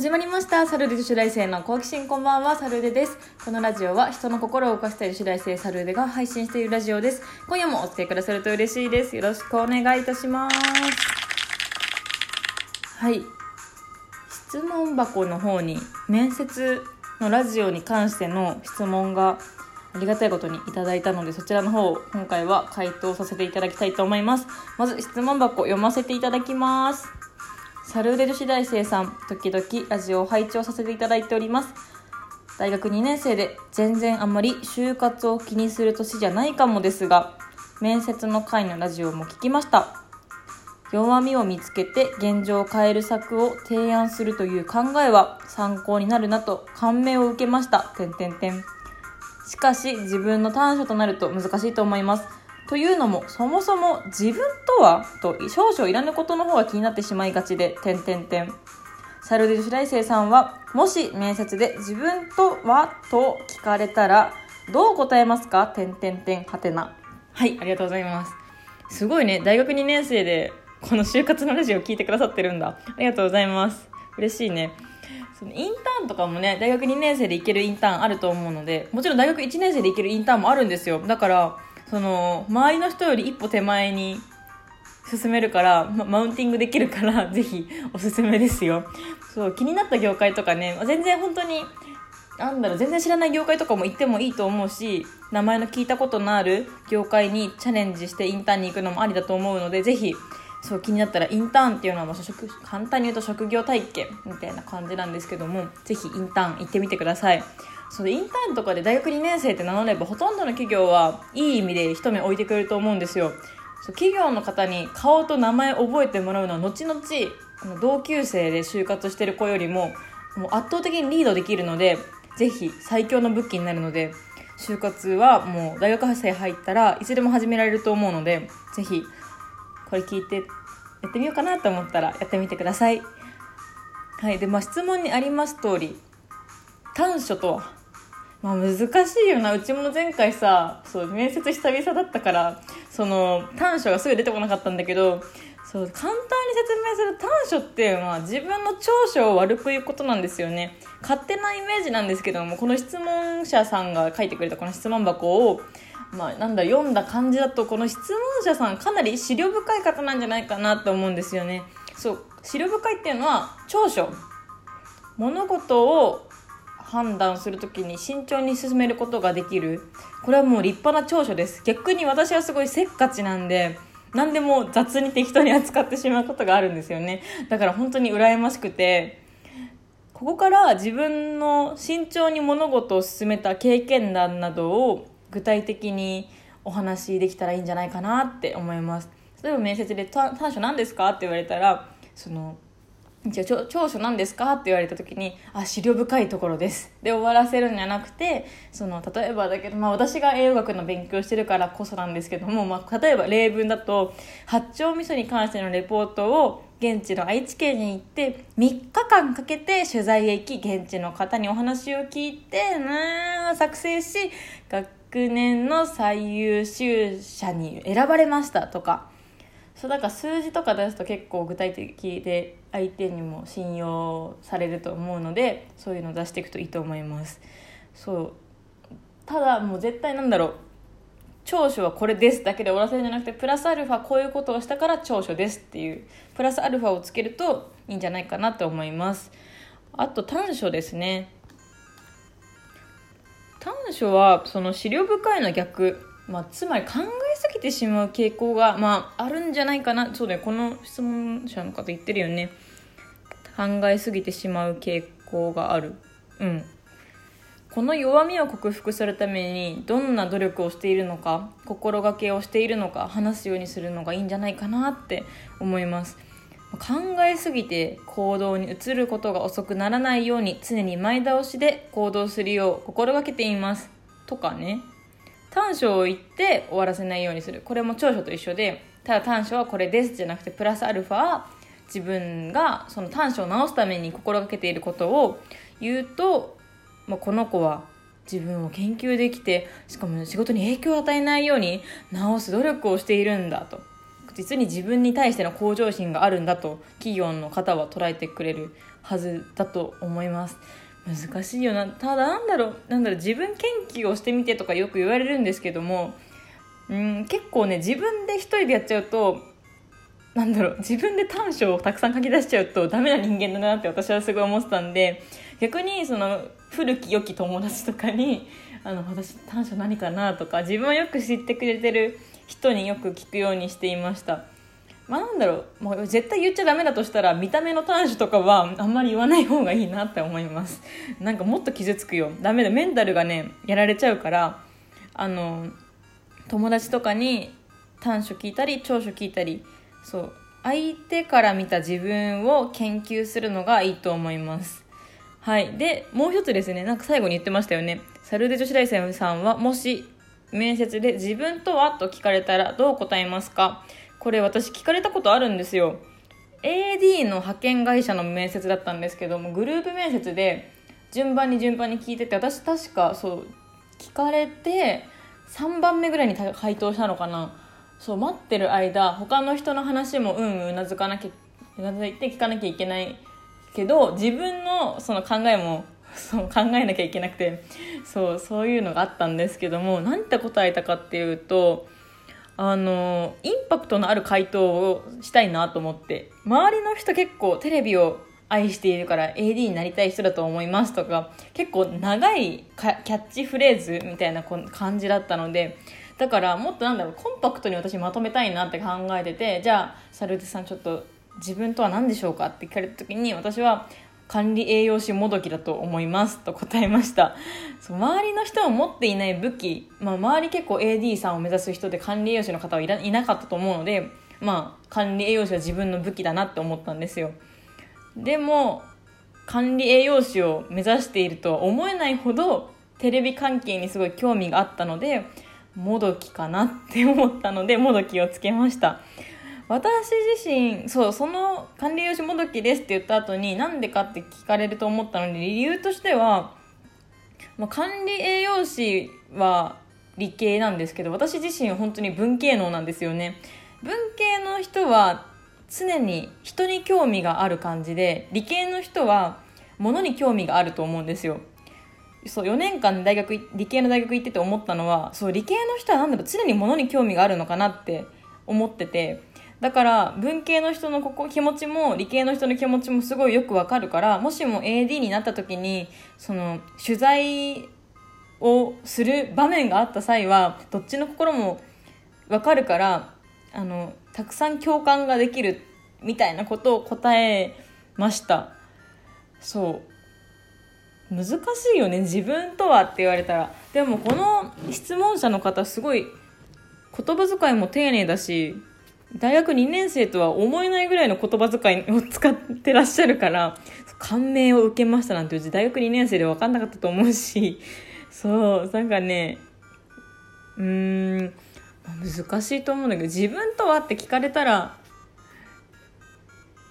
始まりました。サルデ女子大生の好奇心こんばんは、サルデです。このラジオは人の心を動かしたい女子大生サルデが配信しているラジオです。今夜もお付き合いくださると嬉しいです。よろしくお願いいたします。はい。質問箱の方に面接のラジオに関しての質問がありがたいことにいただいたのでそちらの方を今回は回答させていただきたいと思いますまず質問箱読ませていただきますサルーデ女子大生さん時々ラジオを拝聴させていただいております大学2年生で全然あんまり就活を気にする年じゃないかもですが面接の会のラジオも聞きました弱みを見つけて現状を変える策を提案するという考えは参考になるなと感銘を受けました。点点点しかし自分の短所となると難しいと思います。というのもそもそも自分とはと少々いらぬことの方が気になってしまいがちで点点点サルデ女子大生さんはもし面接で自分とはと聞かれたらどう答えますか？点点点はてなはいありがとうございますすごいね大学2年生でこの就活のラジオを聞いてくださってるんだ。ありがとうございます。嬉しいね。そのインターンとかもね、大学2年生で行けるインターンあると思うので、もちろん大学1年生で行けるインターンもあるんですよ。だから、その、周りの人より一歩手前に進めるから、マウンティングできるから、ぜひおすすめですよ。そう、気になった業界とかね、全然本当に、なんだろう、全然知らない業界とかも行ってもいいと思うし、名前の聞いたことのある業界にチャレンジしてインターンに行くのもありだと思うので、ぜひ、そう気になったらインターンっていうのはもう職簡単に言うと職業体験みたいな感じなんですけどもぜひインターン行ってみてくださいそうインターンとかで大学2年生って名乗ればほとんどの企業はいい意味で一目置いてくれると思うんですよ企業の方に顔と名前覚えてもらうのは後々同級生で就活してる子よりももう圧倒的にリードできるのでぜひ最強の武器になるので就活はもう大学生入ったらいつでも始められると思うのでぜひこれ聞いてやってみようかなと思ったらやってみてください。はい。で、まあ質問にあります通り、短所とは、まあ難しいよな。うちも前回さ、そう、面接久々だったから、その短所がすぐ出てこなかったんだけど、そう、簡単に説明する短所っていうのは自分の長所を悪く言うことなんですよね。勝手なイメージなんですけども、この質問者さんが書いてくれたこの質問箱を、まあ、なんだ読んだ感じだとこの質問者さんかなり思慮深い方なんじゃないかなと思うんですよねそう思慮深いっていうのは長所物事を判断するときに慎重に進めることができる。これはもう立派な長所です。逆に私はすごいせっかちなんで何でも雑に適当に扱ってしまうことがあるんですよね。だから本当に羨ましくてここから自分の慎重に物事を進めた経験談などを具体的にお話できたらいいんじゃないかなって思います。例えば面接で短所何ですか？って言われたらそのじゃあ長所何ですか？って言われた時にあ思慮深いところですで終わらせるんじゃなくてその例えばだけど、まあ、私が栄養学の勉強してるからこそなんですけども、まあ、例えば例文だと八丁味噌に関してのレポートを現地の愛知県に行って3日間かけて取材へ行き現地の方にお話を聞いてな作成し学年の最優秀者に選ばれましたとか。そうだから数字とか出すと結構具体的で相手にも信用されると思うのでそういうのを出していくといいと思います。そう。ただもう絶対なんだろう。長所はこれですだけで終わらせるんじゃなくてプラスアルファこういうことをしたから長所ですっていう。プラスアルファをつけるといいんじゃないかなと思います。あと短所ですね。短所はその思慮深いの逆、まあ、つまり考えすてしまう傾向が、まあ、あるんじゃないかな。そうだよ。この質問者の方言ってるよね。考えすぎてしまう傾向がある。うん。この弱みを克服するためにどんな努力をしているのか心がけをしているのか話すようにするのがいいんじゃないかなって思います。考えすぎて行動に移ることが遅くならないように常に前倒しで行動するよう心がけています。とかね。短所を言って終わらせないようにする。これも長所と一緒でただ短所はこれですじゃなくてプラスアルファ自分がその短所を直すために心がけていることを言うと、まあ、この子は自分を研究できてしかも仕事に影響を与えないように直す努力をしているんだと。実に自分に対しての向上心があるんだと企業の方は捉えてくれるはずだと思います。難しいよな。ただなんだろう。なんだろう。自分研究をしてみてとかよく言われるんですけども。うん結構ね自分で一人でやっちゃうとなんだろう。自分で短所をたくさん書き出しちゃうとダメな人間だなって私はすごい思ってたんで逆にその古き良き友達とかにあの私短所何かなとか自分をよく知ってくれてる人によく聞くようにしていました。まあなんだろう。もう絶対言っちゃダメだとしたら見た目の短所とかはあんまり言わない方がいいなって思います。なんかもっと傷つくよ。ダメだ。メンタルがねやられちゃうからあの友達とかに短所聞いたり長所聞いたりそう。相手から見た自分を研究するのがいいと思います。はい。でもう一つですね。なんか最後に言ってましたよね。サルデ女子大生さんはもし面接で自分とはと聞かれたらどう答えますか？これ私聞かれたことあるんですよ。AD の派遣会社の面接だったんですけどもグループ面接で順番に順番に聞いてて私確かそう聞かれて3番目ぐらいに回答したのかな。そう待ってる間他の人の話もうんうなずかなきゃうなずいて聞かなきゃいけないけど自分のその考えも そう考えなきゃいけなくてそうそういうのがあったんですけども何て答えたかっていうとあのインパクトのある回答をしたいなと思って。周りの人結構テレビを愛しているから AD になりたい人だと思いますとか結構長いキャッチフレーズみたいな感じだったのでだからもっとなんだろうコンパクトに私まとめたいなって考えててじゃあサルーテさんちょっと自分とは何でしょうかって聞かれた時に私は管理栄養士もどきだと思いますと答えました。そう周りの人を持っていない武器、まあ、周り結構 AD さんを目指す人で管理栄養士の方はいらいなかったと思うので、まあ、管理栄養士は自分の武器だなって思ったんですよ。でも管理栄養士を目指しているとは思えないほどテレビ関係にすごい興味があったのでもどきかなって思ったのでもどきをつけました。私自身そうその管理栄養士もどきですって言った後になんでかって聞かれると思ったので理由としては、まあ、管理栄養士は理系なんですけど私自身は本当に文系能なんですよね。文系の人は常に人に興味がある感じで理系の人は物に興味があると思うんですよ。そう4年間大学理系の大学行ってて思ったのはそう理系の人は何だろう常に物に興味があるのかなって思っててだから文系の人のここ気持ちも理系の人の気持ちもすごいよくわかるからもしも AD になった時にその取材をする場面があった際はどっちの心もわかるからあのたくさん共感ができるみたいなことを答えました。そう。難しいよね。自分とはって言われたら。でもこの質問者の方すごい言葉遣いも丁寧だし大学2年生とは思えないぐらいの言葉遣いを使ってらっしゃるから、感銘を受けましたなんてうち大学2年生で分かんなかったと思うし、そう、なんかね、うーん、難しいと思うんだけど、自分とはって聞かれたら、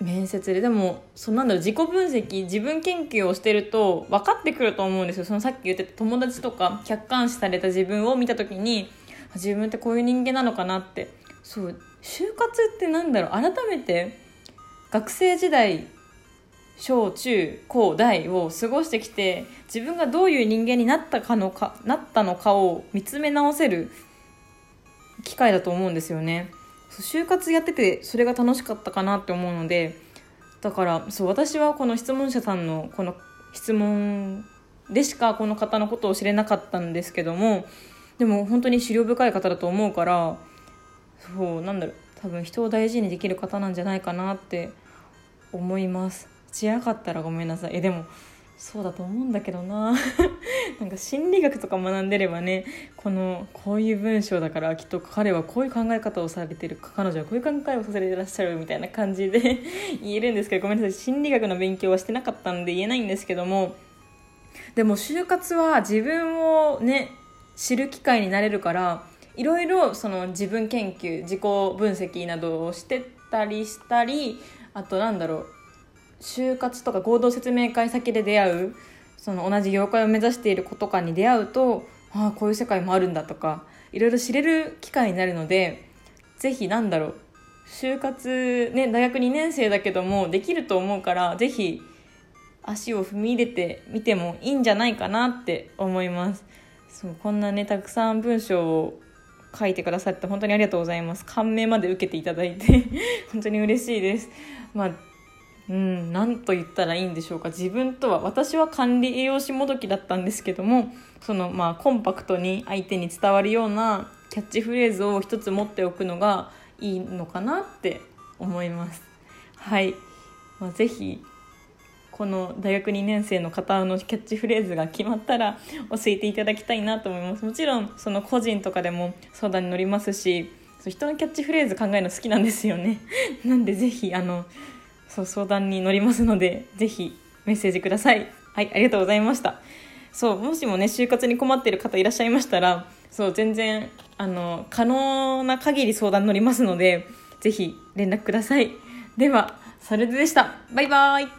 面接ででもそなんだろう自己分析自分研究をしてると分かってくると思うんですよ。そのさっき言ってた友達とか客観視された自分を見た時に自分ってこういう人間なのかなって。そう就活ってなんだろう？改めて学生時代小中高大を過ごしてきて自分がどういう人間になったかのかなったのかを見つめ直せる機会だと思うんですよね。就活やっててそれが楽しかったかなって思うのでだからそう私はこの質問者さんのこの質問でしかこの方のことを知れなかったんですけどもでも本当に資料深い方だと思うからそうなんだろう。多分人を大事にできる方なんじゃないかなって思います。違かったらごめんなさい。えでもそうだと思うんだけどな。なんか心理学とか学んでればねこのこういう文章だからきっと彼はこういう考え方をされてる彼女はこういう考えをさせていらっしゃるみたいな感じで 言えるんですけどごめんなさい。心理学の勉強はしてなかったんで言えないんですけども。でも就活は自分をね知る機会になれるからいろいろその自分研究自己分析などをしてたりしたりあとなんだろう就活とか合同説明会先で出会うその同じ業界を目指している子とかに出会うとああこういう世界もあるんだとかいろいろ知れる機会になるのでぜひなんだろう就活ね大学2年生だけどもできると思うから是非足を踏み入れてみてもいいんじゃないかなって思います。そうこんなねたくさん文章を書いてくださって本当にありがとうございます。感銘まで受けていただいて 本当に嬉しいです。まあうん何と言ったらいいんでしょうか。自分とは私は管理栄養士もどきだったんですけどもそのまあコンパクトに相手に伝わるようなキャッチフレーズを一つ持っておくのがいいのかなって思います。はい、まあ、ぜひこの大学2年生の方のキャッチフレーズが決まったら教えていただきたいなと思います。もちろんその個人とかでも相談に乗りますし人のキャッチフレーズ考えるの好きなんですよね。なんでぜひあのそう相談に乗りますのでぜひメッセージください。はいありがとうございました。そうもしもね就活に困っている方いらっしゃいましたらそう全然あの可能な限り相談乗りますのでぜひ連絡ください。ではそれででした。バイバーイ。